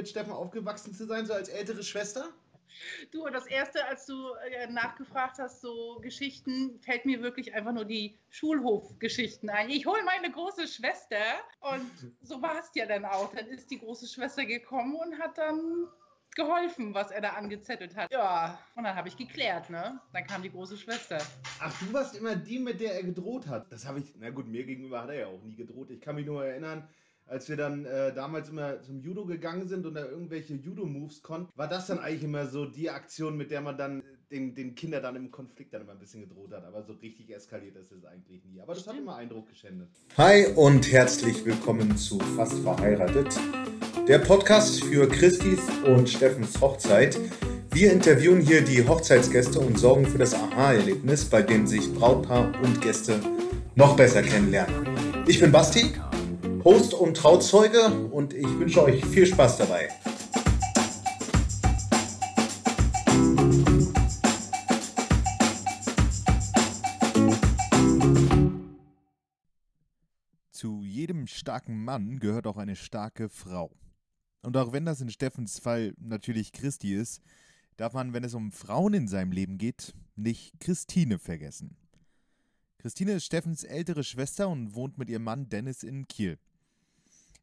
mit Steffen aufgewachsen zu sein, so als ältere Schwester? Du, das erste, als du äh, nachgefragt hast, so Geschichten, fällt mir wirklich einfach nur die Schulhofgeschichten ein. Ich hole meine große Schwester und so war es ja dann auch. Dann ist die große Schwester gekommen und hat dann geholfen, was er da angezettelt hat. Ja, und dann habe ich geklärt, ne? Dann kam die große Schwester. Ach, du warst immer die, mit der er gedroht hat. Das habe ich, na gut, mir gegenüber hat er ja auch nie gedroht. Ich kann mich nur erinnern, als wir dann äh, damals immer zum Judo gegangen sind und da irgendwelche Judo-Moves konnten, war das dann eigentlich immer so die Aktion, mit der man dann den, den Kindern dann im Konflikt dann immer ein bisschen gedroht hat. Aber so richtig eskaliert ist es eigentlich nie. Aber das hat immer Eindruck geschändet. Hi und herzlich willkommen zu Fast Verheiratet, der Podcast für Christis und Steffens Hochzeit. Wir interviewen hier die Hochzeitsgäste und sorgen für das Aha-Erlebnis, bei dem sich Brautpaar und Gäste noch besser kennenlernen. Ich bin Basti Host und Trauzeuge und ich wünsche euch viel Spaß dabei. Zu jedem starken Mann gehört auch eine starke Frau. Und auch wenn das in Steffens Fall natürlich Christi ist, darf man, wenn es um Frauen in seinem Leben geht, nicht Christine vergessen. Christine ist Steffens ältere Schwester und wohnt mit ihrem Mann Dennis in Kiel.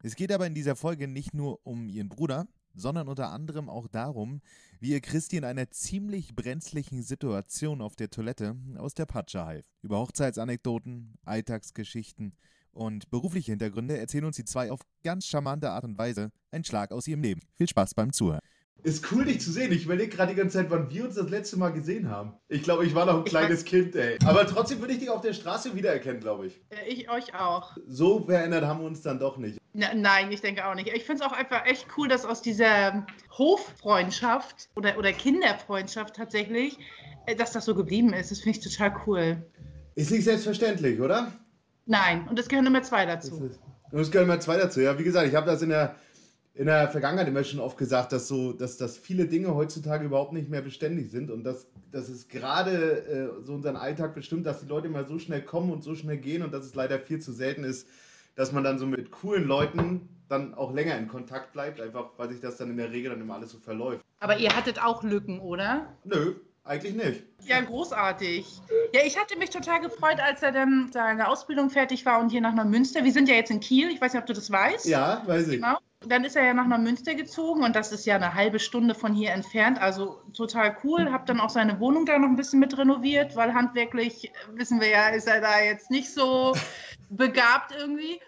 Es geht aber in dieser Folge nicht nur um ihren Bruder, sondern unter anderem auch darum, wie ihr Christi in einer ziemlich brenzlichen Situation auf der Toilette aus der Patsche half. Über Hochzeitsanekdoten, Alltagsgeschichten und berufliche Hintergründe erzählen uns die zwei auf ganz charmante Art und Weise einen Schlag aus ihrem Leben. Viel Spaß beim Zuhören. Ist cool, dich zu sehen. Ich überlege gerade die ganze Zeit, wann wir uns das letzte Mal gesehen haben. Ich glaube, ich war noch ein kleines Kind, ey. Aber trotzdem würde ich dich auf der Straße wiedererkennen, glaube ich. Ich euch auch. So verändert haben wir uns dann doch nicht. Na, nein, ich denke auch nicht. Ich finde es auch einfach echt cool, dass aus dieser Hoffreundschaft oder, oder Kinderfreundschaft tatsächlich, äh, dass das so geblieben ist. Das finde ich total cool. Ist nicht selbstverständlich, oder? Nein, und es gehören immer zwei dazu. Und es gehören immer zwei dazu. Ja, wie gesagt, ich habe das in der in der Vergangenheit immer schon oft gesagt, dass so, dass, dass viele Dinge heutzutage überhaupt nicht mehr beständig sind und dass, dass es gerade äh, so unseren Alltag bestimmt, dass die Leute immer so schnell kommen und so schnell gehen und dass es leider viel zu selten ist, dass man dann so mit coolen Leuten dann auch länger in Kontakt bleibt, einfach weil sich das dann in der Regel dann immer alles so verläuft. Aber ihr hattet auch Lücken, oder? Nö, eigentlich nicht. Ja, großartig. Ja, ich hatte mich total gefreut, als er dann seine Ausbildung fertig war und hier nach Neumünster. Wir sind ja jetzt in Kiel, ich weiß nicht, ob du das weißt. Ja, weiß ich. Genau. Dann ist er ja nach Neumünster gezogen und das ist ja eine halbe Stunde von hier entfernt. Also total cool. Hab dann auch seine Wohnung da noch ein bisschen mit renoviert, weil handwerklich, wissen wir ja, ist er da jetzt nicht so begabt irgendwie.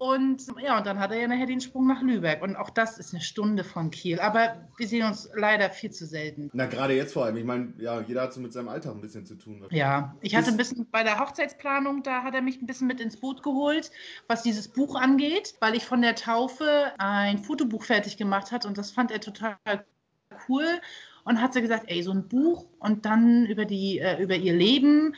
Und ja, und dann hat er ja nachher den Sprung nach Lübeck. Und auch das ist eine Stunde von Kiel. Aber wir sehen uns leider viel zu selten. Na, gerade jetzt vor allem. Ich meine, ja, jeder hat so mit seinem Alltag ein bisschen zu tun. Ja, ich hatte ein bisschen bei der Hochzeitsplanung, da hat er mich ein bisschen mit ins Boot geholt, was dieses Buch angeht, weil ich von der Taufe ein Fotobuch fertig gemacht hat und das fand er total cool und hat sie gesagt, ey, so ein Buch und dann über die äh, über ihr Leben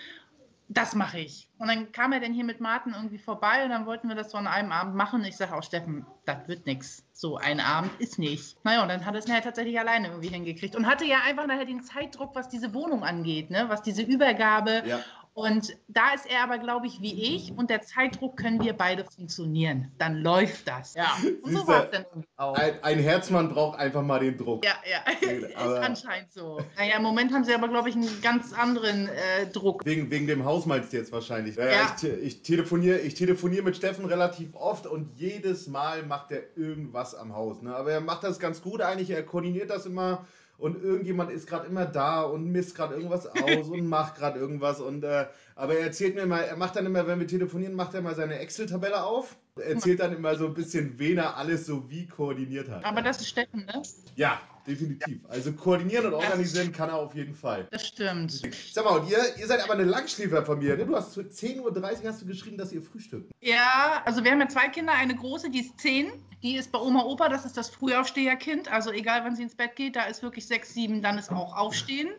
das mache ich. Und dann kam er dann hier mit Martin irgendwie vorbei und dann wollten wir das so an einem Abend machen. Ich sage auch, Steffen, das wird nichts. So ein Abend ist nicht. Naja, und dann hat er es nachher tatsächlich alleine irgendwie hingekriegt und hatte ja einfach nachher den Zeitdruck, was diese Wohnung angeht, ne? was diese Übergabe. Ja. Und da ist er aber, glaube ich, wie ich und der Zeitdruck können wir beide funktionieren. Dann läuft das. Ja. Und so war es dann auch. Ein, ein, Herzmann braucht einfach mal den Druck. Ja, ja. ist anscheinend so. Naja, im Moment haben sie aber, glaube ich, einen ganz anderen äh, Druck. Wegen, wegen dem Haus meinst du jetzt wahrscheinlich. Ja, ja. Ich, ich telefoniere ich telefonier mit Steffen relativ oft und jedes Mal macht er irgendwas am Haus. Ne? Aber er macht das ganz gut eigentlich. Er koordiniert das immer und irgendjemand ist gerade immer da und misst gerade irgendwas aus und macht gerade irgendwas. Und äh, aber er erzählt mir mal, er macht dann immer, wenn wir telefonieren, macht er mal seine Excel-Tabelle auf, erzählt dann immer so ein bisschen, wen er alles so wie koordiniert hat. Aber das ist Steffen, ne? Ja, definitiv. Also koordinieren und organisieren kann er auf jeden Fall. Das stimmt. Sag mal, und ihr, ihr seid aber eine Langschläferfamilie, ne? Du hast zu 10.30 Uhr hast du geschrieben, dass ihr frühstückt. Ja, also wir haben ja zwei Kinder, eine große, die ist 10 die ist bei Oma Opa, das ist das Frühaufsteherkind. Also egal, wann sie ins Bett geht, da ist wirklich sechs, sieben, dann ist auch Aufstehen.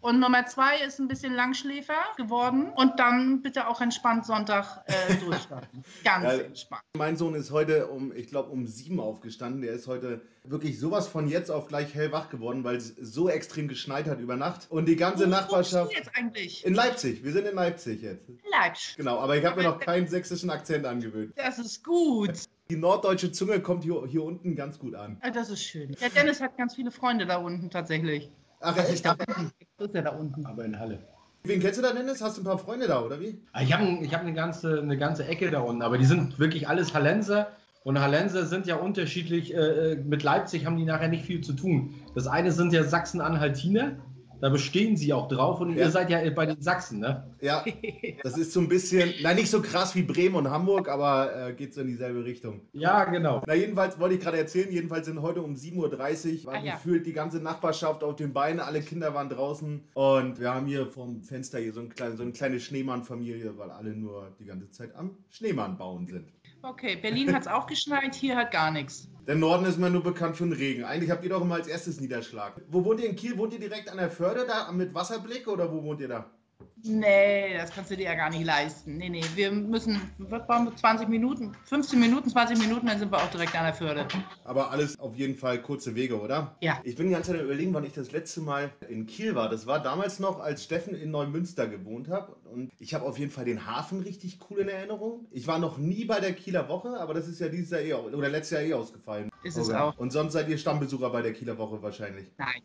Und Nummer zwei ist ein bisschen Langschläfer geworden. Und dann bitte auch entspannt Sonntag äh, durchstarten. Ganz ja, entspannt. Mein Sohn ist heute um, ich glaube, um sieben aufgestanden. Der ist heute wirklich sowas von jetzt auf gleich hellwach geworden, weil es so extrem geschneit hat über Nacht. Und die ganze Wo Nachbarschaft. Wo jetzt eigentlich? In Leipzig. Wir sind in Leipzig jetzt. Leipzig. Genau, aber ich habe mir noch keinen sächsischen Akzent angewöhnt. Das ist gut. Die norddeutsche Zunge kommt hier, hier unten ganz gut an. Ah, Das ist schön. Der Dennis hat ganz viele Freunde da unten tatsächlich. Ach, Das echt? ist da unten. Das ist ja da unten. Aber in Halle. Wen kennst du da, Dennis? Hast du ein paar Freunde da, oder wie? Ah, Ich habe ich hab eine, ganze, eine ganze Ecke da unten, aber die sind wirklich alles Hallenser. Und Hallenser sind ja unterschiedlich. Äh, mit Leipzig haben die nachher nicht viel zu tun. Das eine sind ja Sachsen-Anhaltiner. Da bestehen sie auch drauf. Und Ja. ihr seid ja bei den Sachsen, ne? Ja, das ist so ein bisschen, nein, nicht so krass wie Bremen und Hamburg, aber äh, geht so in dieselbe Richtung. Ja, genau. Na, jedenfalls wollte ich gerade erzählen, jedenfalls sind heute um 7.30 Uhr, war Ah, ja. gefühlt die ganze Nachbarschaft auf den Beinen, alle Kinder waren draußen und wir haben hier vom Fenster hier so, ein klein, so eine kleine Schneemann-Familie, weil alle nur die ganze Zeit am Schneemann bauen sind. Okay, Berlin hat es auch geschneit, hier hat gar nichts. Der Norden ist mal nur bekannt für den Regen. Eigentlich habt ihr doch immer als erstes Niederschlag. Wo wohnt ihr in Kiel? Wohnt ihr direkt an der Förde da mit Wasserblick oder wo wohnt ihr da? Nee, das kannst du dir ja gar nicht leisten. Nee, nee, wir müssen, wir, 20 Minuten, 15 Minuten, 20 Minuten, dann sind wir auch direkt an der Förde. Aber alles auf jeden Fall kurze Wege, oder? Ja. Ich bin die ganze Zeit überlegen, wann ich das letzte Mal in Kiel war. Das war damals noch, als Steffen in Neumünster gewohnt hat. Und ich habe auf jeden Fall den Hafen richtig cool in Erinnerung. Ich war noch nie bei der Kieler Woche, aber das ist ja dieses Jahr eh, oder letztes Jahr eh ausgefallen. Ist es Okay. auch. Und sonst seid ihr Stammbesucher bei der Kieler Woche wahrscheinlich. Nein.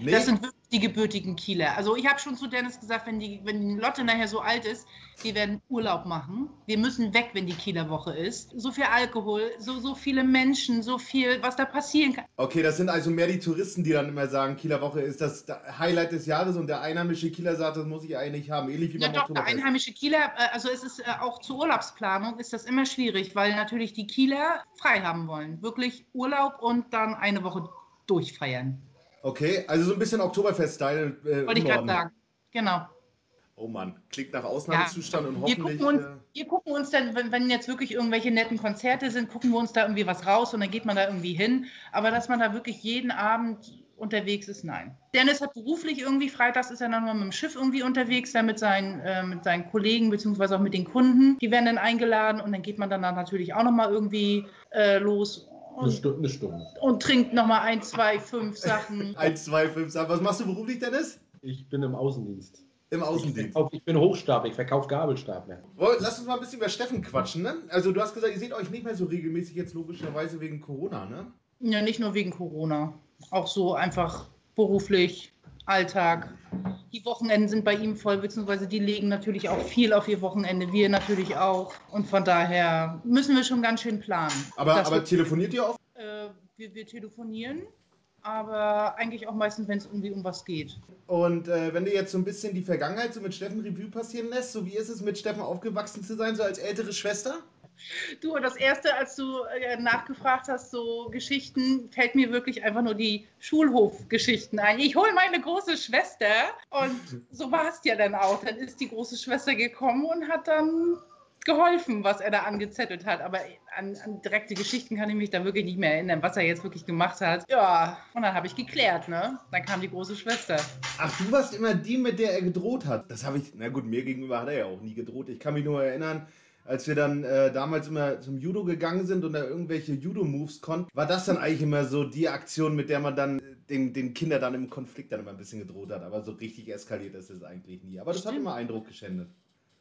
Nee? Das sind die gebürtigen Kieler. Also ich habe schon zu Dennis gesagt, wenn die, wenn Lotte nachher so alt ist, wir werden Urlaub machen. Wir müssen weg, wenn die Kieler Woche ist. So viel Alkohol, so, so viele Menschen, so viel, was da passieren kann. okay, das sind also mehr die Touristen, die dann immer sagen, Kieler Woche ist das Highlight des Jahres und der einheimische Kieler sagt, das muss ich eigentlich haben. Ähnlich wie Ja doch, der einheimische Kieler, äh, also es ist äh, auch zur Urlaubsplanung ist das immer schwierig, weil natürlich die Kieler frei haben wollen. Wirklich Urlaub und dann eine Woche durchfeiern. Okay, also so ein bisschen Oktoberfest-Style. Äh, Wollte ich gerade sagen. Genau. Oh Mann, klingt nach Ausnahmezustand und Wir hoffentlich. gucken, uns, äh, wir gucken uns dann, wenn, wenn jetzt wirklich irgendwelche netten Konzerte sind, gucken wir uns da irgendwie was raus und dann geht man da irgendwie hin. Aber dass man da wirklich jeden Abend unterwegs ist, nein. Dennis hat beruflich irgendwie, freitags ist er dann mal mit dem Schiff irgendwie unterwegs, dann mit seinen, äh, mit seinen Kollegen beziehungsweise auch mit den Kunden. Die werden dann eingeladen und dann geht man dann da natürlich auch nochmal irgendwie äh, los Eine und, Stunde. Eine Stunde. und trinkt nochmal ein, zwei, fünf Sachen. 1, 2, 5, 6. Was machst du beruflich, Dennis? Ich bin im Außendienst. Im Außendienst. ich bin Hochstapler, ich verkaufe Gabelstapler. Lass uns mal ein bisschen über Steffen quatschen, ne? Also, du hast gesagt, ihr seht euch nicht mehr so regelmäßig jetzt logischerweise wegen Corona, ne? Ja, nicht nur wegen Corona. Auch so einfach beruflich, Alltag. Die Wochenenden sind bei ihm voll, beziehungsweise die legen natürlich auch viel auf ihr Wochenende, wir natürlich auch. Und von daher müssen wir schon ganz schön planen. Aber, aber telefoniert ihr oft? äh, wir, wir telefonieren, aber eigentlich auch meistens, wenn es irgendwie um was geht. Und äh, wenn du jetzt so ein bisschen die Vergangenheit so mit Steffen Revue passieren lässt, so wie ist es mit Steffen aufgewachsen zu sein, so als ältere Schwester? Du, das erste, als du äh, nachgefragt hast, so Geschichten, fällt mir wirklich einfach nur die Schulhofgeschichten ein. Ich hole meine große Schwester und so war es ja dann auch. Dann ist die große Schwester gekommen und hat dann geholfen, was er da angezettelt hat. Aber an, an direkte Geschichten kann ich mich da wirklich nicht mehr erinnern, was er jetzt wirklich gemacht hat. Ja, und dann habe ich geklärt, ne? Dann kam die große Schwester. Ach, du warst immer die, mit der er gedroht hat. Das habe ich, na gut, mir gegenüber hat er ja auch nie gedroht. Ich kann mich nur erinnern, als wir dann äh, damals immer zum Judo gegangen sind und da irgendwelche Judo-Moves konnten, war das dann eigentlich immer so die Aktion, mit der man dann äh, den, den Kindern dann im Konflikt dann immer ein bisschen gedroht hat. Aber so richtig eskaliert ist es eigentlich nie. Aber das hat Stimmt. immer Eindruck geschändet.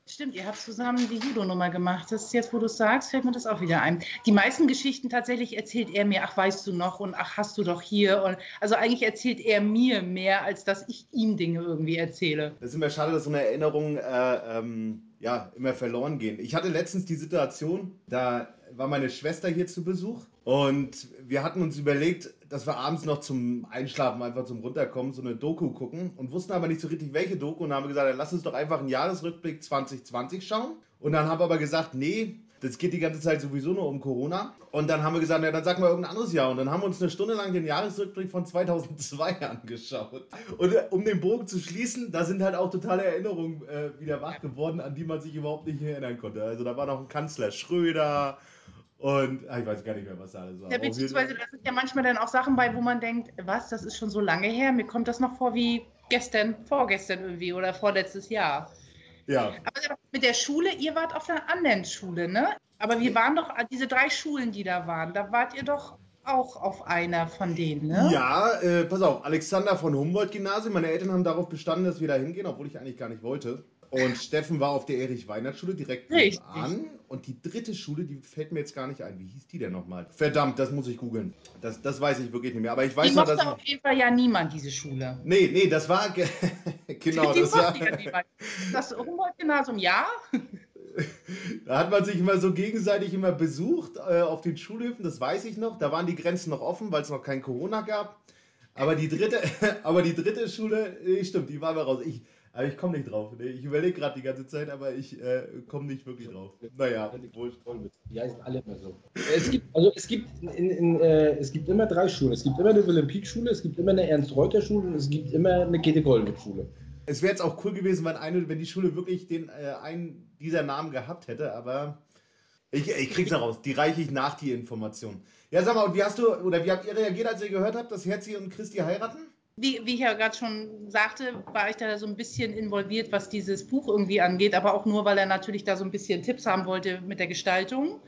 Stimmt, ihr habt zusammen die Judo-Nummer gemacht. Das ist jetzt, wo du es sagst, fällt mir das auch wieder ein. Die meisten Geschichten tatsächlich erzählt er mir, ach, weißt du noch und ach, hast du doch hier. Und, also eigentlich erzählt er mir mehr, als dass ich ihm Dinge irgendwie erzähle. Das ist immer schade, dass so eine Erinnerung äh, ähm, ja, immer verloren gehen. Ich hatte letztens die Situation, da war meine Schwester hier zu Besuch und wir hatten uns überlegt, dass wir abends noch zum Einschlafen, einfach zum Runterkommen, so eine Doku gucken und wussten aber nicht so richtig, welche Doku und haben gesagt, ja, lass uns doch einfach einen Jahresrückblick 2020 schauen. Und dann haben wir aber gesagt, nee, das geht die ganze Zeit sowieso nur um Corona. Und dann haben wir gesagt, ja, dann sag mal irgendein anderes Jahr. Und dann haben wir uns eine Stunde lang den Jahresrückblick von 2002 angeschaut. Und äh, um den Bogen zu schließen, da sind halt auch totale Erinnerungen äh, wieder wach geworden, an die man sich überhaupt nicht erinnern konnte. Also da war noch ein Kanzler Schröder und ah, ich weiß gar nicht mehr, was da alles war. Ja, beziehungsweise da sind ja manchmal dann auch Sachen bei, wo man denkt, was, das ist schon so lange her. Mir kommt das noch vor wie gestern, vorgestern irgendwie oder vorletztes Jahr. Ja, Aber mit der Schule, ihr wart auf einer anderen Schule, ne? Aber wir waren doch, diese drei Schulen, die da waren, da wart ihr doch auch auf einer von denen, ne? ja äh, pass auf, Alexander von Humboldt Gymnasium. Meine Eltern haben darauf bestanden, dass wir da hingehen, obwohl ich eigentlich gar nicht wollte. Und Steffen war auf der Erich-Weinert-Schule direkt an. Und die dritte Schule, die fällt mir jetzt gar nicht ein. Wie hieß die denn nochmal? Verdammt, das muss ich googeln. Das, das weiß ich wirklich nicht mehr. Aber ich weiß Die noch, dass. auf jeden Fall ja niemand, diese Schule. Nee, nee, das war. ge- genau, die das war. mochte ja niemand. Das Humboldt-Gymnasium, ja. Da hat man sich immer so gegenseitig immer besucht äh, auf den Schulhöfen, das weiß ich noch. Da waren die Grenzen noch offen, weil es noch kein Corona gab. Aber die dritte, aber die dritte Schule, stimmt, die war mal raus. Ich, aber ich komme nicht drauf. Nee, ich überlege gerade die ganze Zeit, aber ich äh, komme nicht wirklich drauf. Naja, wurscht. Die heißen alle immer so. Es gibt, also es gibt, in, in, äh, es gibt immer drei Schulen. Es gibt immer eine Wilhelm-Pieck-Schule, es gibt immer eine Ernst-Reuter-Schule und es gibt immer eine Käthe-Goldwig-Schule. Es wäre jetzt auch cool gewesen, wenn, eine, wenn die Schule wirklich den, äh, einen dieser Namen gehabt hätte, aber ich, ich krieg's raus. Die reiche ich nach, die Information. Ja, sag mal, und wie hast du, oder wie habt ihr reagiert, als ihr gehört habt, dass Herzi und Christi heiraten? Wie, wie ich ja gerade schon sagte, war ich da so ein bisschen involviert, was dieses Buch irgendwie angeht, aber auch nur, weil er natürlich da so ein bisschen Tipps haben wollte mit der Gestaltung.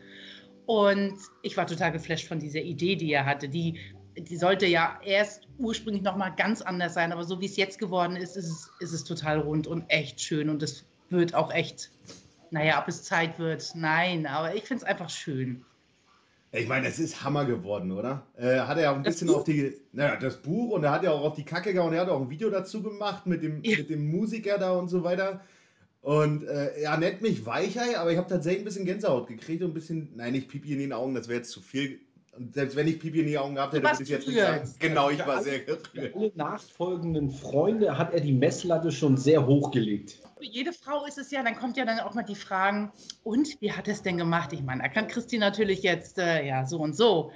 Und ich war total geflasht von dieser Idee, die er hatte. Die, die sollte ja erst ursprünglich nochmal ganz anders sein, aber so wie es jetzt geworden ist, ist es, ist es total rund und echt schön. Und es wird auch echt, naja, ob es Zeit wird, nein, aber ich finde es einfach schön. Ich meine, es ist Hammer geworden, oder? Äh, hat er ja auch ein Das bisschen Buch? auf die, naja, das Buch und er hat ja auch auf die Kacke gehauen, er hat auch ein Video dazu gemacht mit dem, Ja. mit dem Musiker da und so weiter. Und äh, er nennt mich Weichei, aber ich habe tatsächlich ein bisschen Gänsehaut gekriegt und ein bisschen, nein, nicht Pipi in den Augen, das wäre jetzt zu viel. Und selbst wenn ich Pipi in die Augen gehabt hätte, würde ich jetzt nicht sagen. Genau, ich war alle- sehr Für gerührt. alle nachfolgenden Freunde hat er die Messlatte schon sehr hoch gelegt. Für jede Frau ist es ja, dann kommt ja dann auch mal die Fragen, und wie hat es denn gemacht? Ich meine, da kann Christi natürlich jetzt, äh, ja, so und so.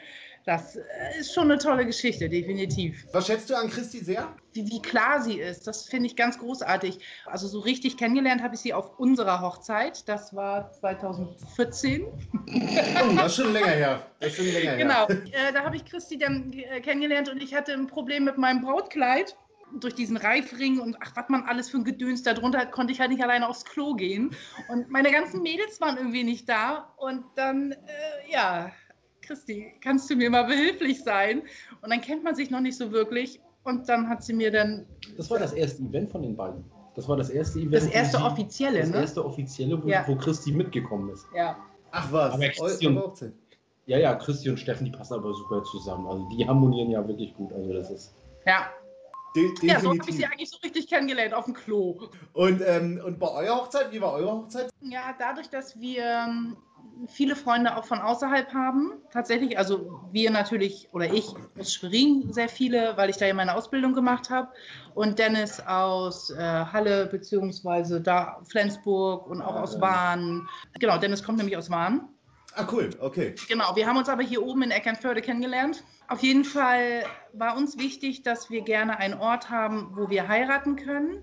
Das äh, ist schon eine tolle Geschichte, definitiv. Was schätzt du an Christi sehr? Wie, wie klar sie ist, das finde ich ganz großartig. Also so richtig kennengelernt habe ich sie auf unserer Hochzeit. Das war 2014. Oh, das ist schon länger her. Das ist schon länger her. Genau, äh, da habe ich Christi dann äh, kennengelernt und ich hatte ein Problem mit meinem Brautkleid. Durch diesen Reifring und ach, was man alles für ein Gedöns da drunter hat, konnte ich halt nicht alleine aufs Klo gehen. Und meine ganzen Mädels waren irgendwie nicht da. Und dann, äh, ja, Christi, kannst du mir mal behilflich sein? Und dann kennt man sich noch nicht so wirklich. Und dann hat sie mir dann Das war das erste Event von den beiden. Das war das erste Event. das erste sie- offizielle, Das ne? erste offizielle, wo, Ja. wo Christi mitgekommen ist. Ja. Ach was, Aber Christi und- Hochzeit. Ja, ja, Christi und Steffen, die passen aber super zusammen. Also die harmonieren ja wirklich gut. Also das ist. Ja. De ja, so habe ich definitiv. sie eigentlich so richtig kennengelernt auf dem Klo. und, ähm, und bei eurer Hochzeit, wie war eure Hochzeit? Ja, dadurch, dass wir ähm, viele Freunde auch von außerhalb haben, tatsächlich, also wir natürlich oder ich aus Schwerin sehr viele, weil ich da ja meine Ausbildung gemacht habe und Dennis aus äh, Halle beziehungsweise da Flensburg und auch aus Wahn. Genau, Dennis kommt nämlich aus Wahn. Ah, cool, okay. Genau, wir haben uns aber hier oben in Eckernförde kennengelernt. Auf jeden Fall war uns wichtig, dass wir gerne einen Ort haben, wo wir heiraten können,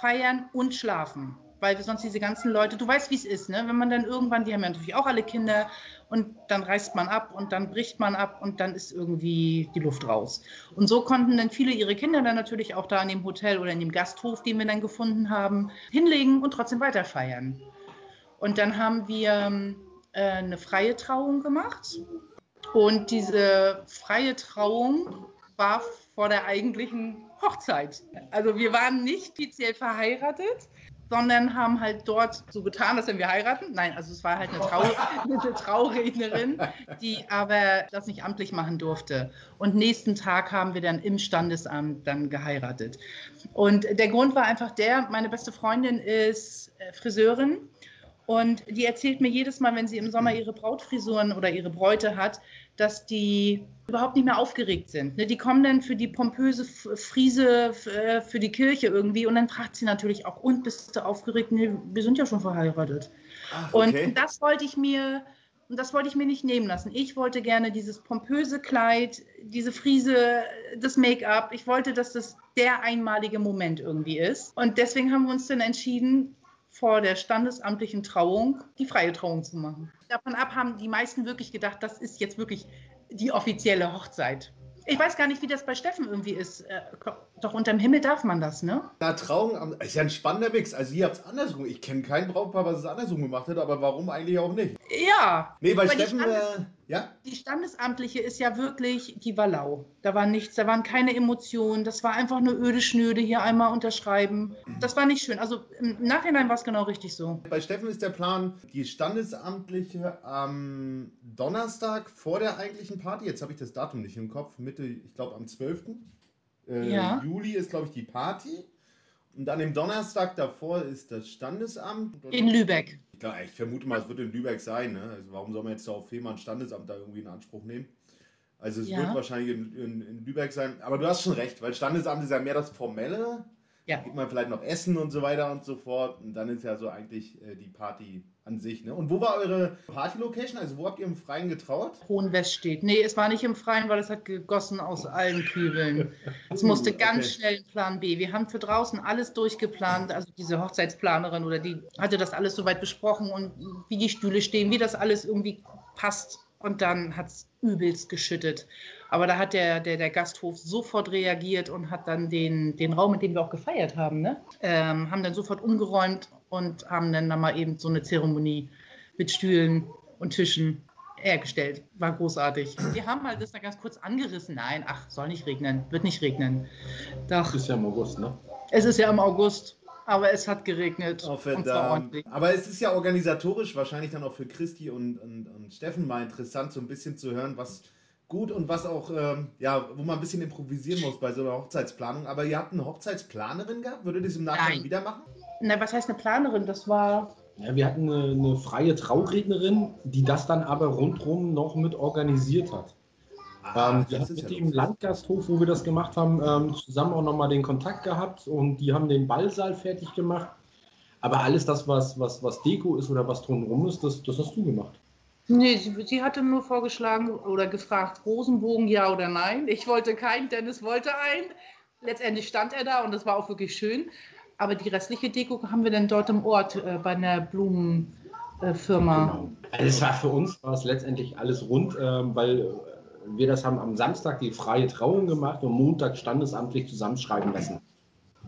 feiern und schlafen. Weil sonst diese ganzen Leute, du weißt, wie es ist, ne? wenn man dann irgendwann, die haben ja natürlich auch alle Kinder und dann reist man ab und dann bricht man ab und dann ist irgendwie die Luft raus. Und so konnten dann viele ihre Kinder dann natürlich auch da in dem Hotel oder in dem Gasthof, den wir dann gefunden haben, hinlegen und trotzdem weiter feiern. Und dann haben wir ähm, äh, eine freie Trauung gemacht. Und diese freie Trauung war vor der eigentlichen Hochzeit. Also wir waren nicht offiziell verheiratet, sondern haben halt dort so getan, als wenn wir heiraten. Nein, also es war halt eine, Trau eine Traurednerin, die aber das nicht amtlich machen durfte. Und nächsten Tag haben wir dann im Standesamt dann geheiratet. Und der Grund war einfach der, meine beste Freundin ist äh, Friseurin und die erzählt mir jedes Mal, wenn sie im Sommer ihre Brautfrisuren oder ihre Bräute hat, dass die überhaupt nicht mehr aufgeregt sind. Ne, Die kommen dann für die pompöse Friese äh, für die Kirche irgendwie und dann fragt sie natürlich auch, und bist du aufgeregt? Nee, wir sind ja schon verheiratet. Ach, Und okay. das wollte ich mir, und das wollte ich mir nicht nehmen lassen. Ich wollte gerne dieses pompöse Kleid, diese Friese, das Make-up. Ich wollte, dass das der einmalige Moment irgendwie ist. Und deswegen haben wir uns dann entschieden, vor der standesamtlichen Trauung die freie Trauung zu machen. Davon ab haben die meisten wirklich gedacht, das ist jetzt wirklich die offizielle Hochzeit. Ich weiß gar nicht, wie das bei Steffen irgendwie ist. Doch unterm Himmel darf man das, ne? Na, Trauung am- ist ja ein spannender Mix. Also ihr habt es andersrum. Ich kenne kein Brautpaar, was es andersrum gemacht hat, aber warum eigentlich auch nicht? Ja. Nee, weil Aber die Steffen, Standes- äh, ja? Die Standesamtliche ist ja wirklich, die war lau. Da war nichts, da waren keine Emotionen. Das war einfach nur öde Schnöde, hier einmal unterschreiben. Das war nicht schön. Also im Nachhinein war es genau richtig so. Bei Steffen ist der Plan, die Standesamtliche am Donnerstag vor der eigentlichen Party, jetzt habe ich das Datum nicht im Kopf, Mitte, ich glaube am 12. Äh, Ja. Juli ist, glaube ich, die Party. Und dann im Donnerstag davor ist das Standesamt. In Lübeck. Klar, ich vermute mal, es wird in Lübeck sein. Ne? Also warum soll man jetzt auf Fehmarn Standesamt da irgendwie in Anspruch nehmen? Also es Ja. wird wahrscheinlich in, in, in Lübeck sein. Aber du hast schon recht, weil Standesamt ist ja mehr das Formelle. Ja. Gibt man vielleicht noch Essen und so weiter und so fort. Und dann ist ja so eigentlich äh, die Party an sich. Ne? Und wo war eure Party-Location? Also wo habt ihr im Freien getrauert? Hohenwest steht. Nee, es war nicht im Freien, weil es hat gegossen aus allen Kübeln. Es musste Uh, ganz okay. schnell ein Plan B. Wir haben für draußen alles durchgeplant. Also diese Hochzeitsplanerin oder die hatte das alles soweit besprochen und wie die Stühle stehen, wie das alles irgendwie passt. Und dann hat es übelst geschüttet. Aber da hat der, der, der Gasthof sofort reagiert und hat dann den, den Raum, in dem wir auch gefeiert haben, ne? ähm, haben dann sofort umgeräumt und haben dann, dann mal eben so eine Zeremonie mit Stühlen und Tischen hergestellt. War großartig. Wir haben mal das da ganz kurz angerissen. Nein, ach, soll nicht regnen, wird nicht regnen. Doch, Ist ja im August, ne? es ist ja im August, aber es hat geregnet. Oh, verdammt. ordentlich. Aber es ist ja organisatorisch wahrscheinlich dann auch für Christi und, und, und Steffen mal interessant, so ein bisschen zu hören, was gut und was auch, ähm, ja, wo man ein bisschen improvisieren muss bei so einer Hochzeitsplanung. Aber ihr habt eine Hochzeitsplanerin gehabt? Würdet ihr das im Nachhinein Nein. wieder machen? Na, was heißt eine Planerin? Das war. Ja, wir hatten eine, eine freie Traurednerin, die das dann aber rundherum noch mit organisiert hat. ähm, wir das haben ist mit ja dem. Landgasthof, wo wir das gemacht haben, ähm, zusammen auch nochmal den Kontakt gehabt und die haben den Ballsaal fertig gemacht. Aber alles das, was, was, was Deko ist oder was drumherum ist, das, das hast du gemacht. Nee, sie, sie hatte nur vorgeschlagen oder gefragt, Rosenbogen ja oder nein. Ich wollte keinen, Dennis wollte einen. Letztendlich stand er da und das war auch wirklich schön. Aber die restliche Deko haben wir dann dort im Ort äh, bei einer Blumenfirma. Genau. Also es war für uns war es letztendlich alles rund, ähm, weil äh, wir das haben am Samstag die freie Trauung gemacht und Montag standesamtlich zusammenschreiben lassen.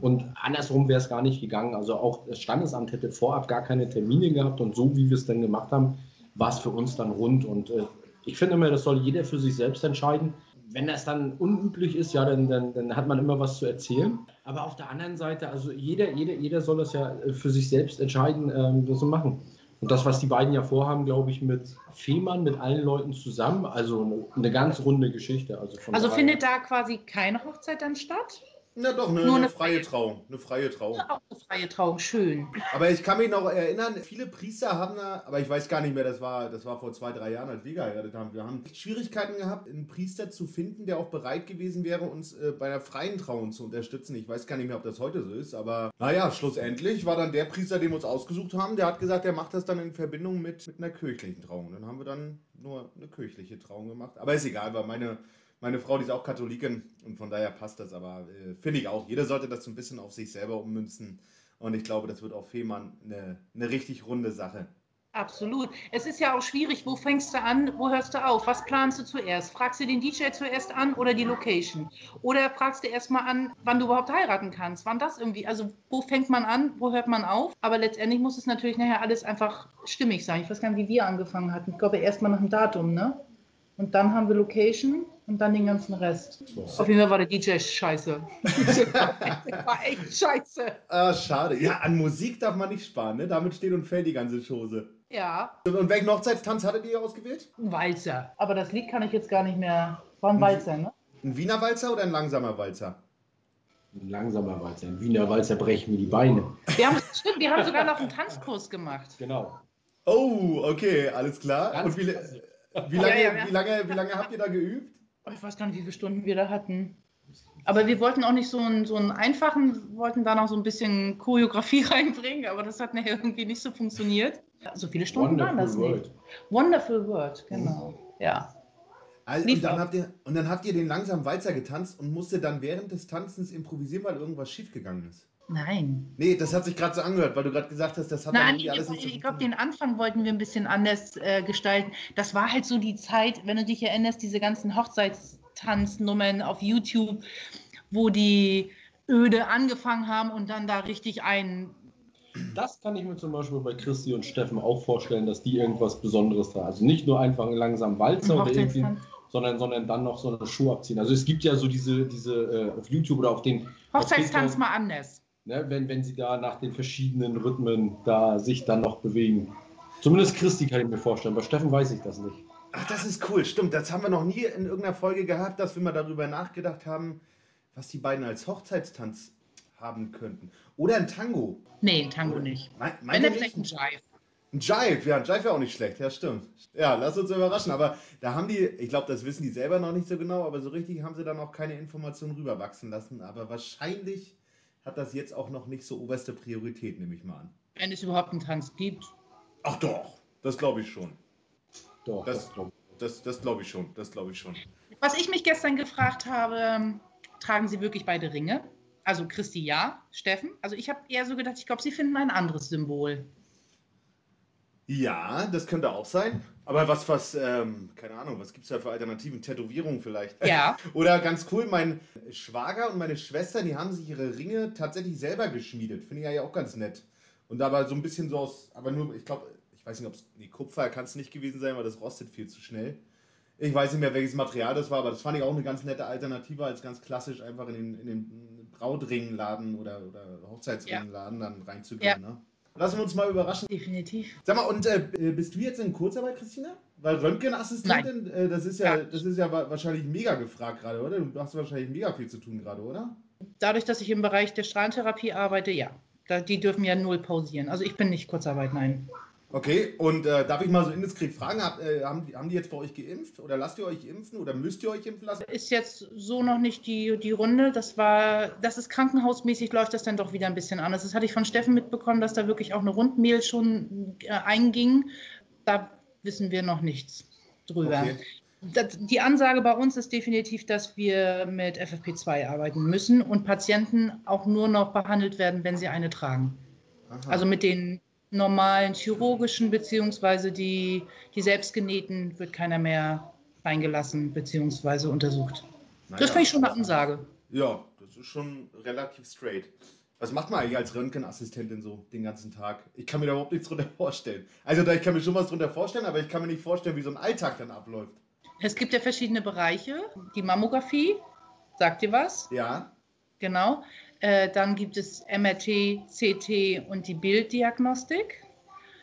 Und andersrum wäre es gar nicht gegangen. Also auch das Standesamt hätte vorab gar keine Termine gehabt und so wie wir es dann gemacht haben, war es für uns dann rund. Und äh, ich finde immer, das soll jeder für sich selbst entscheiden. Wenn das dann unüblich ist, ja, dann, dann, dann hat man immer was zu erzählen. Aber auf der anderen Seite, also jeder, jeder, jeder soll das ja äh, für sich selbst entscheiden, ähm, das zu machen. Und das, was die beiden ja vorhaben, glaube ich, mit Fehmarn, mit allen Leuten zusammen, also eine, eine ganz runde Geschichte. Also, von Also findet da quasi keine Hochzeit dann statt? Na doch, eine, Nur eine eine freie Trauung. Eine freie Trauung. Auch eine freie Trauung, schön. Aber ich kann mich noch erinnern, viele Priester haben da, aber ich weiß gar nicht mehr, das war, das war vor zwei, drei Jahren, als wir geheiratet haben. Wir haben Schwierigkeiten gehabt, einen Priester zu finden, der auch bereit gewesen wäre, uns äh, bei der freien Trauung zu unterstützen. Ich weiß gar nicht mehr, ob das heute so ist, aber naja, schlussendlich war dann der Priester, den wir uns ausgesucht haben, der hat gesagt, er macht das dann in Verbindung mit, mit einer kirchlichen Trauung. Dann haben wir dann nur eine kirchliche Trauung gemacht. Aber ist egal, weil meine, meine Frau, die ist auch Katholikin und von daher passt das. Aber äh, finde ich auch, jeder sollte das so ein bisschen auf sich selber ummünzen. Und ich glaube, das wird auf Fehmarn eine, eine richtig runde Sache. Absolut. Es ist ja auch schwierig, wo fängst du an, wo hörst du auf? Was planst du zuerst? Fragst du den DJ zuerst an oder die Location? Oder fragst du erst mal an, wann du überhaupt heiraten kannst? Wann das irgendwie? Also, wo fängt man an, wo hört man auf? Aber letztendlich muss es natürlich nachher alles einfach stimmig sein. Ich weiß gar nicht, wie wir angefangen hatten. Ich glaube, erst mal nach dem Datum, ne? Und dann haben wir Location und dann den ganzen Rest. Auf jeden Fall war der DJ scheiße. der war echt scheiße. Ah, schade. Ja, an Musik darf man nicht sparen, ne? Damit steht und fällt die ganze Chose. Ja, Und welchen Hochzeitstanz hattet ihr ausgewählt? ein Walzer. Aber das Lied kann ich jetzt gar nicht mehr. War ein Walzer, ne? Ein Wiener Walzer oder ein langsamer Walzer? Ein langsamer Walzer. Ein Wiener Walzer brechen mir die Beine. Wir haben, stimmt, wir haben sogar noch einen Tanzkurs gemacht. Genau. Oh, okay, alles klar. Ganz und wie. Wie, lange, Ja, ja, ja. wie, lange, wie lange habt ihr da geübt? Oh, Ich weiß gar nicht, wie viele Stunden wir da hatten. Aber wir wollten auch nicht so einen, so einen einfachen, wollten da noch so ein bisschen Choreografie reinbringen, aber das hat nachher irgendwie nicht so funktioniert. So viele Stunden waren das Wonderful nicht. World. Wonderful Word, genau. Ja. Also, und, dann habt ihr, und dann habt ihr den langsamen Walzer getanzt und musstet dann während des Tanzens improvisieren, weil irgendwas schiefgegangen ist. Nein. Nee, das hat sich gerade so angehört, weil du gerade gesagt hast, das hat Nein, irgendwie ich, alles nicht so ich glaube, den Anfang wollten wir ein bisschen anders äh, gestalten. Das war halt so die Zeit, wenn du dich erinnerst, diese ganzen Hochzeitstanznummern auf YouTube, wo die öde angefangen haben und dann da richtig ein. Das kann ich mir zum Beispiel bei Christi und Steffen auch vorstellen, dass die irgendwas Besonderes da. Also nicht nur einfach einen langsamen Walzer oder irgendwie, sondern, sondern dann noch so eine Schuh abziehen. Also es gibt ja so diese, diese äh, auf YouTube oder auf den Hochzeitstanz auf mal anders. Ne, wenn, wenn sie da nach den verschiedenen Rhythmen da sich dann noch bewegen. Zumindest Christi kann ich mir vorstellen, bei Steffen weiß ich das nicht. Ach, das ist cool, stimmt. Das haben wir noch nie in irgendeiner Folge gehabt, dass wir mal darüber nachgedacht haben, was die beiden als Hochzeitstanz haben könnten. Oder ein Tango. Nee, ein Tango nicht. Me Wenn dann vielleicht ein Jive. Ein Jive, ja, ein Jive wäre auch nicht schlecht, ja, stimmt. Ja, lass uns überraschen. Aber da haben die, ich glaube, das wissen die selber noch nicht so genau, aber so richtig haben sie dann auch keine Informationen rüberwachsen lassen. Aber wahrscheinlich hat das jetzt auch noch nicht so oberste Priorität, nehme ich mal an. Wenn es überhaupt einen Tanz gibt. Ach doch, das glaube ich schon. Doch, das, das, das, das glaube ich schon. Das glaube ich schon. Was ich mich gestern gefragt habe, tragen Sie wirklich beide Ringe? Also Christi ja, Steffen. Also ich habe eher so gedacht, ich glaube, Sie finden ein anderes Symbol. Ja, das könnte auch sein. Aber was, was, ähm, keine Ahnung, was gibt es da für Alternativen? Tätowierungen vielleicht? Ja. Oder ganz cool, mein Schwager und meine Schwester, die haben sich ihre Ringe tatsächlich selber geschmiedet. Finde ich ja auch ganz nett. Und dabei so ein bisschen so aus, aber nur, ich glaube, ich weiß nicht, ob es, nee, Kupfer kann es nicht gewesen sein, weil das rostet viel zu schnell. Ich weiß nicht mehr, welches Material das war, aber das fand ich auch eine ganz nette Alternative, als ganz klassisch einfach in den, in den Brautringenladen oder, oder Hochzeitsringenladen ja. dann reinzugehen. Ja. Ne? Lassen wir uns mal überraschen. Definitiv. Sag mal, und äh, bist du jetzt in Kurzarbeit, Christina? Weil Röntgenassistentin, äh, das ist ja, ja, das ist ja wahrscheinlich mega gefragt gerade, oder? Du hast wahrscheinlich mega viel zu tun gerade, oder? Dadurch, dass ich im Bereich der Strahlentherapie arbeite, ja. Da, die dürfen ja null pausieren. Also ich bin nicht Kurzarbeit, nein. Okay, und äh, darf ich mal so indiskret fragen, hab, äh, haben, die, haben die jetzt bei euch geimpft oder lasst ihr euch impfen oder müsst ihr euch impfen lassen? Ist jetzt so noch nicht die, die Runde. Das war, das ist krankenhausmäßig, läuft das dann doch wieder ein bisschen anders. Das hatte ich von Steffen mitbekommen, dass da wirklich auch eine Rundmail schon äh, einging. Da wissen wir noch nichts drüber. Okay. Das, die Ansage bei uns ist definitiv, dass wir mit FFP2 arbeiten müssen und Patienten auch nur noch behandelt werden, wenn sie eine tragen. Aha. Also mit den normalen chirurgischen beziehungsweise die, die selbstgenähten wird keiner mehr reingelassen beziehungsweise untersucht. Naja, das finde ich schon eine Ansage. Ja, das ist schon relativ straight. Was macht man eigentlich als Röntgenassistentin so den ganzen Tag? Ich kann mir da überhaupt nichts drunter vorstellen. Also ich kann mir schon was drunter vorstellen, aber ich kann mir nicht vorstellen, wie so ein Alltag dann abläuft. Es gibt ja verschiedene Bereiche. Die Mammographie, sagt ihr was? Ja. Genau. Äh, dann gibt es MRT, CT und die Bilddiagnostik.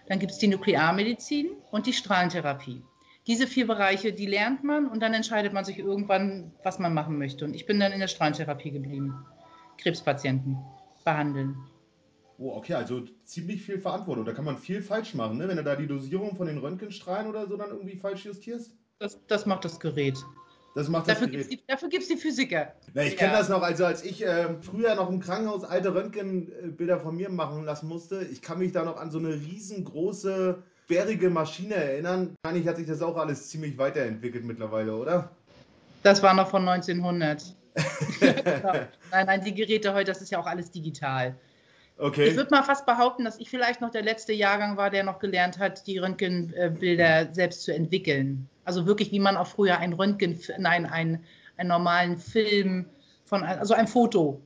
Dann gibt es die Nuklearmedizin und die Strahlentherapie. Diese vier Bereiche, die lernt man und dann entscheidet man sich irgendwann, was man machen möchte. Und ich bin dann in der Strahlentherapie geblieben. Krebspatienten behandeln. Oh, okay, also ziemlich viel Verantwortung. Da kann man viel falsch machen, ne? wenn du da die Dosierung von den Röntgenstrahlen oder so dann irgendwie falsch justierst. Das, das macht das Gerät. Das macht das dafür gibt es die, die, Physiker. Na, ich ja. kenne das noch, also als ich äh, früher noch im Krankenhaus alte Röntgenbilder von mir machen lassen musste, ich kann mich da noch an so eine riesengroße, sperrige Maschine erinnern. Wahrscheinlich hat sich das auch alles ziemlich weiterentwickelt mittlerweile, oder? Das war noch von 1900. nein, nein, die Geräte heute, das ist ja auch alles digital. Okay. Ich würde mal fast behaupten, dass ich vielleicht noch der letzte Jahrgang war, der noch gelernt hat, die Röntgenbilder selbst zu entwickeln. Also wirklich, wie man auch früher ein Röntgen, nein, einen, einen normalen Film von, also ein Foto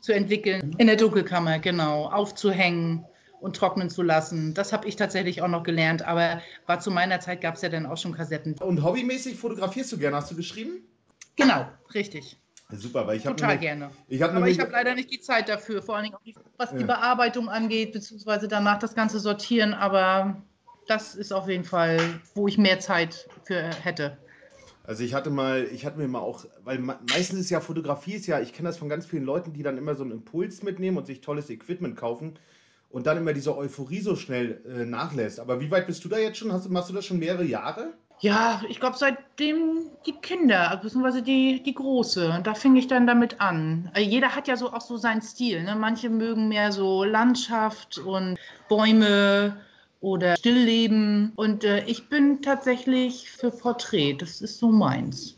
zu entwickeln, in der Dunkelkammer, genau, aufzuhängen und trocknen zu lassen. Das habe ich tatsächlich auch noch gelernt, aber war zu meiner Zeit gab es ja dann auch schon Kassetten. Und hobbymäßig fotografierst du gerne, hast du geschrieben? Genau, richtig. Super, weil ich habe. Total nämlich, gerne. Ich hab Aber ich habe leider nicht die Zeit dafür, vor allem was die Bearbeitung angeht, beziehungsweise danach das Ganze sortieren. Aber das ist auf jeden Fall, wo ich mehr Zeit für hätte. Also ich hatte mal, ich hatte mir mal auch, weil meistens ist ja Fotografie ist ja, ich kenne das von ganz vielen Leuten, die dann immer so einen Impuls mitnehmen und sich tolles Equipment kaufen und dann immer diese Euphorie so schnell äh, nachlässt. Aber wie weit bist du da jetzt schon? Hast, machst du das schon mehrere Jahre? Ja, ich glaube seitdem die Kinder, beziehungsweise die, die Große, da fing ich dann damit an. Also jeder hat ja so auch so seinen Stil. Ne? Manche mögen mehr so Landschaft und Bäume oder Stillleben. Und äh, ich bin tatsächlich für Porträt. Das ist so meins.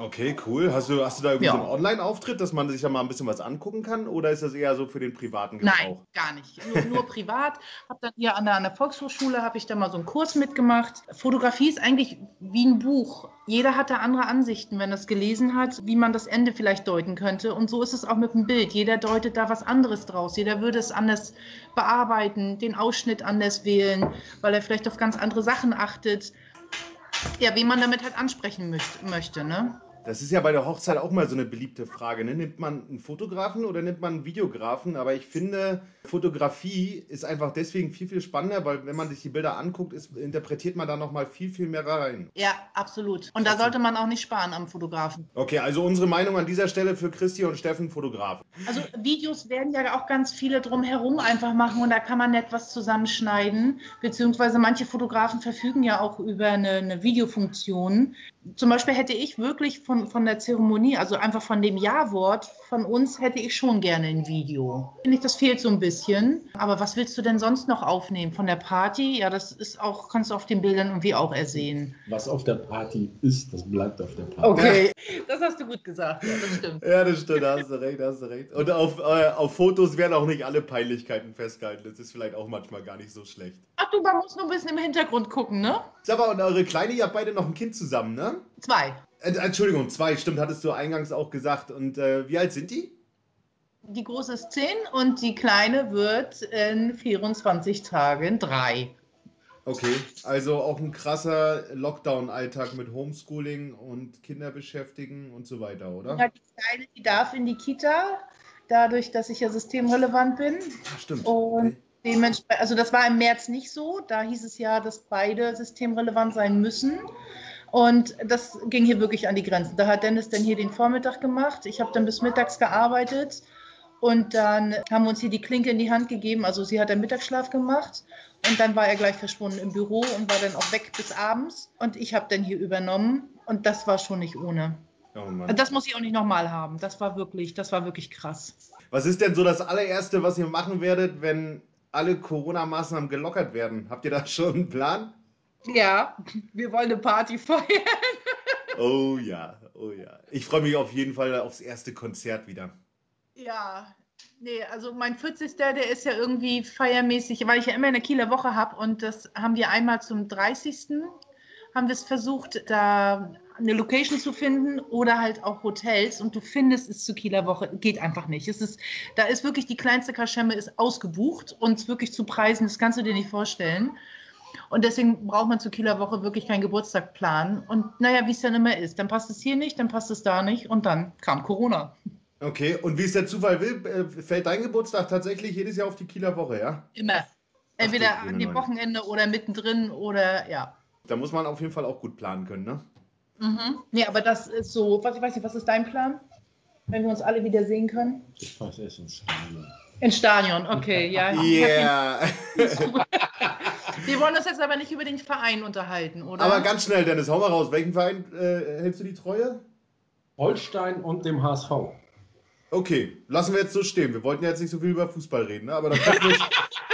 Okay, cool. Hast du, hast du da irgendwie Ja. so einen Online-Auftritt, dass man sich da mal ein bisschen was angucken kann? Oder ist das eher so für den privaten Gebrauch? Nein, gar nicht. Nur, nur privat. Hab dann hier an der, an der Volkshochschule habe ich da mal so einen Kurs mitgemacht. Fotografie ist eigentlich wie ein Buch. Jeder hat da andere Ansichten, wenn er es gelesen hat, wie man das Ende vielleicht deuten könnte. Und so ist es auch mit dem Bild. Jeder deutet da was anderes draus. Jeder würde es anders bearbeiten, den Ausschnitt anders wählen, weil er vielleicht auf ganz andere Sachen achtet. Ja, wen man damit halt ansprechen möcht, möchte, ne? Das ist ja bei der Hochzeit auch mal so eine beliebte Frage. Ne? Nimmt man einen Fotografen oder nimmt man einen Videografen? Aber ich finde, Fotografie ist einfach deswegen viel, viel spannender, weil wenn man sich die Bilder anguckt, ist, interpretiert man da nochmal viel, viel mehr rein. Ja, absolut. Und da sollte man auch nicht sparen am Fotografen. Okay, also unsere Meinung an dieser Stelle für Christi und Steffen Fotografen. Also Videos werden ja auch ganz viele drumherum einfach machen und da kann man etwas zusammenschneiden, beziehungsweise manche Fotografen verfügen ja auch über eine, eine Videofunktion. Zum Beispiel hätte ich wirklich von, von der Zeremonie, also einfach von dem Ja-Wort von uns, hätte ich schon gerne ein Video. Finde ich, das fehlt so ein bisschen. Aber was willst du denn sonst noch aufnehmen? Von der Party? Ja, das ist auch, kannst du auf den Bildern irgendwie auch ersehen. Was auf der Party ist, das bleibt auf der Party. Okay, das hast du gut gesagt, ja, das stimmt. Ja, das stimmt, da hast du recht, da hast du recht. Und auf, äh, auf Fotos werden auch nicht alle Peinlichkeiten festgehalten. Das ist vielleicht auch manchmal gar nicht so schlecht. Ach du, man muss nur ein bisschen im Hintergrund gucken, ne? Sag mal, und eure Kleine, ihr habt beide noch ein Kind zusammen, ne? Zwei. Äh, Entschuldigung, zwei, stimmt, hattest du eingangs auch gesagt. Und äh, wie alt sind die? Die große ist 10 und die kleine wird in 24 Tagen 3. Okay, also auch ein krasser Lockdown-Alltag mit Homeschooling und Kinder beschäftigen und so weiter, oder? Ja, die kleine, die darf in die Kita, dadurch, dass ich ja systemrelevant bin. Ja, stimmt. Und dementsprechend, also das war im März nicht so. Da hieß es ja, dass beide systemrelevant sein müssen. Und das ging hier wirklich an die Grenzen. Da hat Dennis dann hier den Vormittag gemacht. Ich habe dann bis mittags gearbeitet. Und dann haben wir uns hier die Klinke in die Hand gegeben. Also sie hat dann Mittagsschlaf gemacht. Und dann war er gleich verschwunden im Büro und war dann auch weg bis abends. Und ich habe dann hier übernommen. Und das war schon nicht ohne. Oh. Das muss ich auch nicht nochmal haben. Das war wirklich, das war wirklich krass. Was ist denn so das allererste, was ihr machen werdet, wenn alle Corona-Maßnahmen gelockert werden? Habt ihr da schon einen Plan? Ja, wir wollen eine Party feiern. Oh ja, oh ja. Ich freue mich auf jeden Fall aufs erste Konzert wieder. Ja, nee, also mein 40. der ist ja irgendwie feiermäßig, weil ich ja immer eine Kieler Woche habe und das haben wir einmal zum 30. haben wir es versucht, da eine Location zu finden oder halt auch Hotels und du findest es zur Kieler Woche, geht einfach nicht. Es ist, da ist wirklich die kleinste Kaschemme ist ausgebucht und wirklich zu Preisen, das kannst du dir nicht vorstellen. Und deswegen braucht man zur Kieler Woche wirklich keinen Geburtstag planen. Und naja, wie es dann immer ist, dann passt es hier nicht, dann passt es da nicht und dann kam Corona. Okay, und wie es der Zufall will, äh, fällt dein Geburtstag tatsächlich jedes Jahr auf die Kieler Woche, ja? Immer. Entweder Ach an dem. Wochenende oder mittendrin oder ja. Da muss man auf jeden Fall auch gut planen können, ne? Mhm. Nee, aber das ist so, was, ich weiß nicht, was ist dein Plan? Wenn wir uns alle wieder sehen können? Ich fass erst ins Stadion. Ins Stadion, okay, ja. Yeah. Wir wollen uns jetzt aber nicht über den Verein unterhalten, oder? Aber ganz schnell, Dennis, hau mal raus. Welchen Verein äh, hältst du die Treue? Holstein und dem HSV. Okay, lassen wir jetzt so stehen. Wir wollten ja jetzt nicht so viel über Fußball reden, ne? aber da könnten, wir,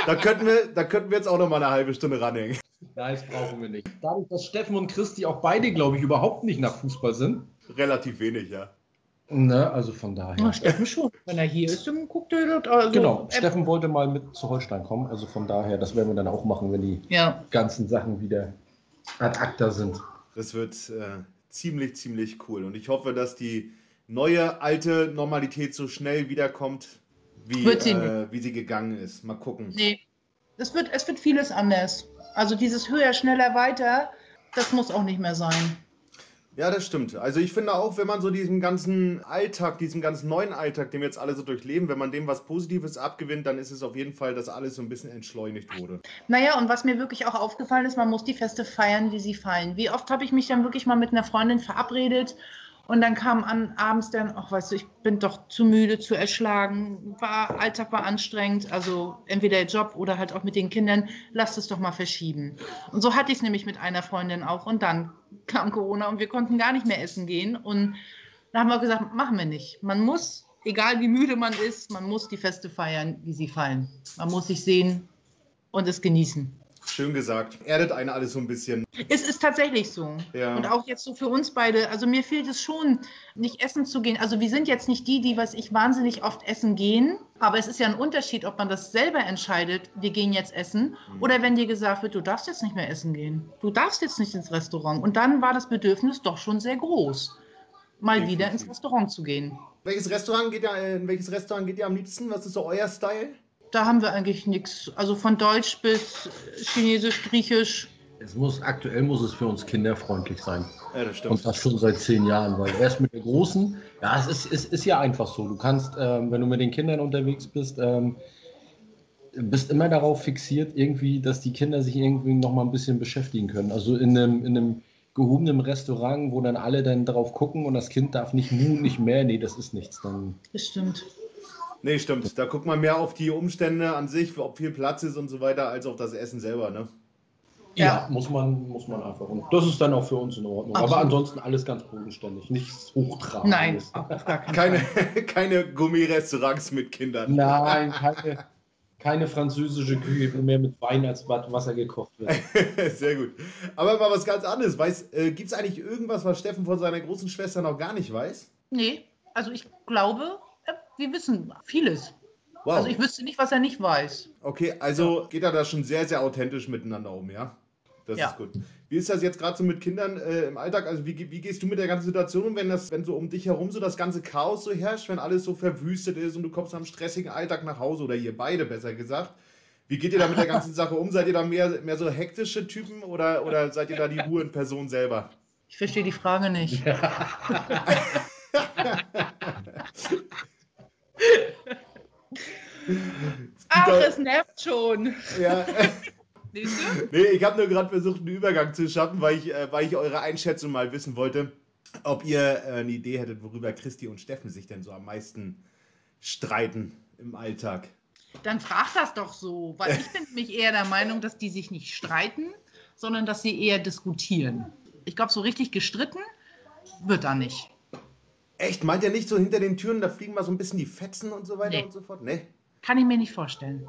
da, könnten wir, da könnten wir jetzt auch noch mal eine halbe Stunde ranhängen. Nein, das brauchen wir nicht. Dadurch, dass Steffen und Christi auch beide, glaube ich, überhaupt nicht nach Fußball sind. Relativ wenig, ja. Ne, also von daher. Ja, Steffen schon. Wenn er hier ist, dann guckt er das. Also, Genau, äh, Steffen wollte mal mit zu Holstein kommen, also von daher, das werden wir dann auch machen, wenn die Ja, ganzen Sachen wieder ad acta sind. Das wird äh, ziemlich, ziemlich cool. Und ich hoffe, dass die neue, alte Normalität so schnell wiederkommt, wie, Wird sie äh, wie sie gegangen ist. Mal gucken. nee. Es wird, es wird vieles anders. Also dieses höher, schneller, weiter, das muss auch nicht mehr sein. Ja, das stimmt. Also ich finde auch, wenn man so diesen ganzen Alltag, diesen ganzen neuen Alltag, den wir jetzt alle so durchleben, wenn man dem was Positives abgewinnt, dann ist es auf jeden Fall, dass alles so ein bisschen entschleunigt wurde. Naja, und was mir wirklich auch aufgefallen ist, man muss die Feste feiern, wie sie fallen. Wie oft habe ich mich dann wirklich mal mit einer Freundin verabredet und dann kam an abends dann, ach weißt du, ich bin doch zu müde, zu erschlagen, war, Alltag war anstrengend, also entweder der Job oder halt auch mit den Kindern, lasst es doch mal verschieben. Und so hatte ich es nämlich mit einer Freundin auch und dann kam Corona und wir konnten gar nicht mehr essen gehen und da haben wir gesagt, machen wir nicht. Man muss, egal wie müde man ist, man muss die Feste feiern, wie sie fallen. Man muss sich sehen und es genießen. Schön gesagt. Erdet eine alles so ein bisschen. Es ist tatsächlich so. Ja. Und auch jetzt so für uns beide, also mir fehlt es schon, nicht essen zu gehen. Also wir sind jetzt nicht die, die, was ich wahnsinnig oft essen gehen. Aber es ist ja ein Unterschied, ob man das selber entscheidet, wir gehen jetzt essen, Mhm. oder wenn dir gesagt wird, du darfst jetzt nicht mehr essen gehen. Du darfst jetzt nicht ins Restaurant. Und dann war das Bedürfnis doch schon sehr groß, mal wieder Definitiv. ins Restaurant zu gehen. Welches Restaurant geht ihr, äh, in welches Restaurant geht ihr am liebsten? Was ist so euer Style? Da haben wir eigentlich nichts. Also von Deutsch bis Chinesisch, Griechisch. Es muss, aktuell muss es für uns kinderfreundlich sein. Ja, das Und das schon seit zehn Jahren, weil erst mit der Großen, ja, es ist, es ist ja einfach so. Du kannst, ähm, wenn du mit den Kindern unterwegs bist, ähm, bist immer darauf fixiert, irgendwie, dass die Kinder sich irgendwie noch mal ein bisschen beschäftigen können. Also in einem, in einem gehobenen Restaurant, wo dann alle dann drauf gucken und das Kind darf nicht nun, nicht mehr, nee, das ist nichts. Dann Das stimmt. Nee, stimmt. Da guckt man mehr auf die Umstände an sich, ob viel Platz ist und so weiter, als auf das Essen selber, ne? ja, muss, man, muss man einfach. Und das ist dann auch für uns in Ordnung. Aber Absolut. ansonsten alles ganz bodenständig, nichts hochtragendes. Nein, Keine, keine Gummirestaurants mit Kindern. Nein, keine, keine französische Küche, wo mehr mit Wein als Wasser gekocht wird. Sehr gut. Aber mal was ganz anderes. Weiß, äh, Gibt es eigentlich irgendwas, was Steffen von seiner großen Schwester noch gar nicht weiß? Nee, also ich glaube, wir wissen vieles. Wow. Also ich wüsste nicht, was er nicht weiß. Okay, also geht er da schon sehr, sehr authentisch miteinander um, ja? Das Ja. ist gut. Wie ist das jetzt gerade so mit Kindern äh, im Alltag? Also wie, wie gehst du mit der ganzen Situation um, wenn das, wenn so um dich herum so das ganze Chaos so herrscht, wenn alles so verwüstet ist und du kommst am stressigen Alltag nach Hause oder ihr beide besser gesagt? Wie geht ihr da mit der ganzen Sache um? Seid ihr da mehr, mehr so hektische Typen oder, oder seid ihr da die Ruhe in Person selber? Ich verstehe die Frage nicht. Ach, es nervt schon. Ja. Nee, ich habe nur gerade versucht, einen Übergang zu schaffen, weil ich, äh, weil ich eure Einschätzung mal wissen wollte, ob ihr äh, eine Idee hättet, worüber Christi und Steffen sich denn so am meisten streiten im Alltag. Dann frag das doch so, weil ich bin nämlich eher der Meinung, dass die sich nicht streiten, sondern dass sie eher diskutieren. Ich glaube, so richtig gestritten wird da nicht. Echt? Meint ihr nicht so hinter den Türen, da fliegen mal so ein bisschen die Fetzen und so weiter Nee. und so fort? Nee. Kann ich mir nicht vorstellen.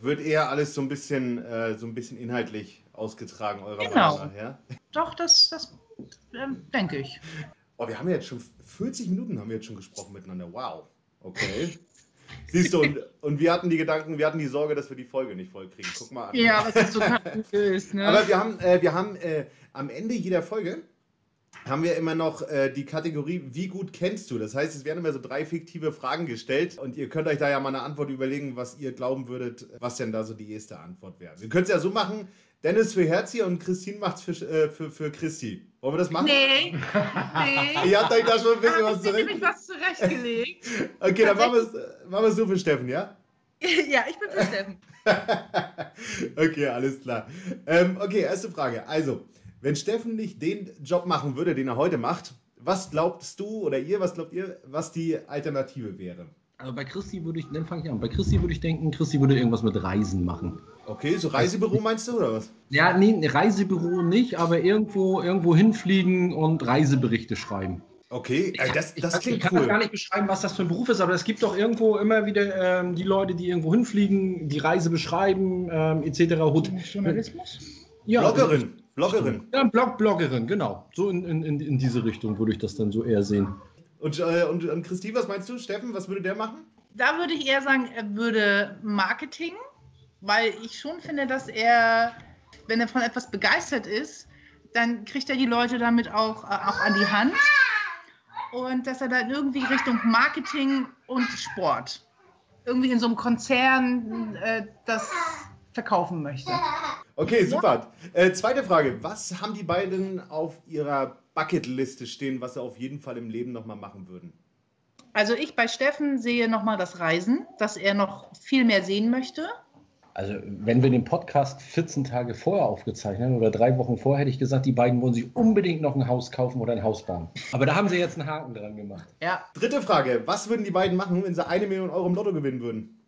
Wird eher alles so ein bisschen, äh, so ein bisschen inhaltlich ausgetragen, eurer Genau. Meinung nach, ja? Doch, das, das ähm, denke ich. Oh, wir haben ja jetzt schon 40 Minuten haben wir jetzt schon gesprochen miteinander. Wow. Okay. Siehst du, und, und wir hatten die Gedanken, wir hatten die Sorge, dass wir die Folge nicht voll kriegen. Guck mal an. Ja, was das total gut ist. Ne? Aber wir haben, äh, wir haben äh, am Ende jeder Folge haben wir immer noch äh, die Kategorie, wie gut kennst du? Das heißt, es werden immer so drei fiktive Fragen gestellt und ihr könnt euch da ja mal eine Antwort überlegen, was ihr glauben würdet, was denn da so die erste Antwort wäre. Wir können es ja so machen, Dennis für Herzi und Christine macht's für, äh, für, für Christi. Wollen wir das machen? nee, nee. Ihr habt euch da schon ein bisschen was zurecht. was zurechtgelegt. Okay, dann machen wir es so für Steffen, ja? ja, ich bin für Steffen. okay, alles klar. Ähm, okay, erste Frage. Also, wenn Steffen nicht den Job machen würde, den er heute macht, was glaubst du oder ihr, was glaubt ihr, was die Alternative wäre? Also bei Christi würde ich, dann fange ich an. Bei Christi würde ich denken, Christi würde irgendwas mit Reisen machen. Okay, so Reisebüro meinst du oder was? Ja, nee, Reisebüro nicht, aber irgendwo, irgendwo hinfliegen und Reiseberichte schreiben. Okay, äh, das, das ich klingt kann gar cool. nicht beschreiben, was das für ein Beruf ist, aber es gibt doch irgendwo immer wieder ähm, die Leute, die irgendwo hinfliegen, die Reise beschreiben, ähm, etc. Journalismus? ja, Bloggerin, Bloggerin. Ja, Blog Bloggerin, genau. So in, in, in in diese Richtung würde ich das dann so eher sehen. Und, äh, und, und Christine, was meinst du? Steffen, was würde der machen? Da würde ich eher sagen, er würde Marketing, weil ich schon finde, dass er, wenn er von etwas begeistert ist, dann kriegt er die Leute damit auch, äh, auch an die Hand. Und dass er dann irgendwie Richtung Marketing und Sport, irgendwie in so einem Konzern äh, das verkaufen möchte. Okay, super. Äh, zweite Frage. Was haben die beiden auf ihrer Bucketliste stehen, was sie auf jeden Fall im Leben nochmal machen würden? Also ich bei Steffen sehe nochmal das Reisen, dass er noch viel mehr sehen möchte. Also, wenn wir den Podcast 14 Tage vorher aufgezeichnet oder drei Wochen vorher, hätte ich gesagt, die beiden wollen sich unbedingt noch ein Haus kaufen oder ein Haus bauen. Aber da haben sie jetzt einen Haken dran gemacht. Ja. Dritte Frage. Was würden die beiden machen, wenn sie eine Million Euro im Lotto gewinnen würden?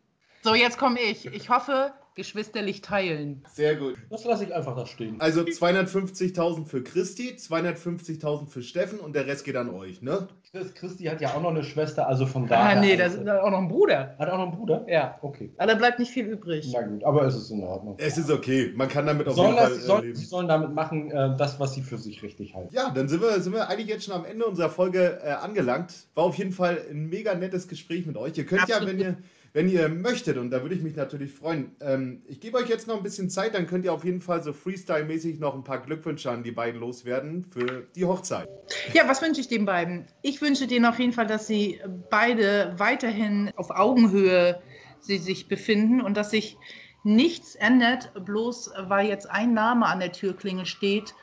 So, jetzt komme ich. Ich hoffe, geschwisterlich teilen. Sehr gut. Das lasse ich einfach da stehen. Also 250.000 für Christi, 250.000 für Steffen und der Rest geht an euch, ne? Chris, Christi hat ja auch noch eine Schwester, also von daher. Ah, nee, da ist auch noch ein Bruder. Hat er auch noch einen Bruder? Ja. Okay. Aber da bleibt nicht viel übrig. Na gut, aber es ist in Ordnung. Es ist okay, man kann damit auf Sollen jeden das, Fall äh, leben. sie sollen damit machen, äh, das, was sie für sich richtig halten. Ja, dann sind wir, sind wir eigentlich jetzt schon am Ende unserer Folge äh, angelangt. War auf jeden Fall ein mega nettes Gespräch mit euch. Ihr könnt ja, Absolut. wenn ihr, wenn ihr möchtet, und da würde ich mich natürlich freuen, ähm, ich gebe euch jetzt noch ein bisschen Zeit, dann könnt ihr auf jeden Fall so Freestyle-mäßig noch ein paar Glückwünsche an die beiden loswerden für die Hochzeit. Ja, was wünsche ich den beiden? Ich wünsche denen auf jeden Fall, dass sie beide weiterhin auf Augenhöhe sie sich befinden und dass sich nichts ändert, bloß weil jetzt ein Name an der Türklingel steht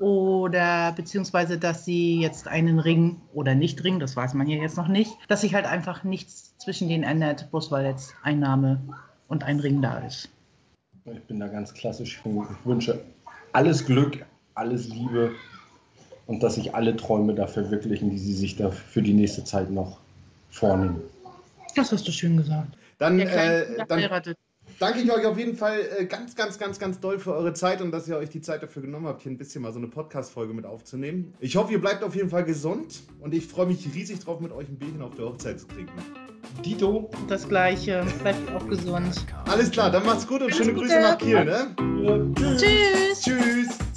oder beziehungsweise, dass sie jetzt einen Ring oder nicht Ring, das weiß man ja jetzt noch nicht, dass sich halt einfach nichts zwischen denen ändert, bloß weil jetzt ein Name und ein Ring da ist. Ich bin da ganz klassisch. Ich wünsche alles Glück, alles Liebe und dass sich alle Träume da verwirklichen, die sie sich da für die nächste Zeit noch vornehmen. Das hast du schön gesagt. Dann, Der äh, dann heiratet. Danke ich euch auf jeden Fall äh, ganz, ganz, ganz, ganz doll für eure Zeit und dass ihr euch die Zeit dafür genommen habt, hier ein bisschen mal so eine Podcast-Folge mit aufzunehmen. Ich hoffe, ihr bleibt auf jeden Fall gesund und ich freue mich riesig drauf, mit euch ein Bierchen auf der Hochzeit zu trinken. Dito, Das Gleiche. Bleibt auch gesund. Alles klar, dann macht's gut und Alles schöne Gute. Grüße nach Kiel, ne? Tschüss. Tschüss!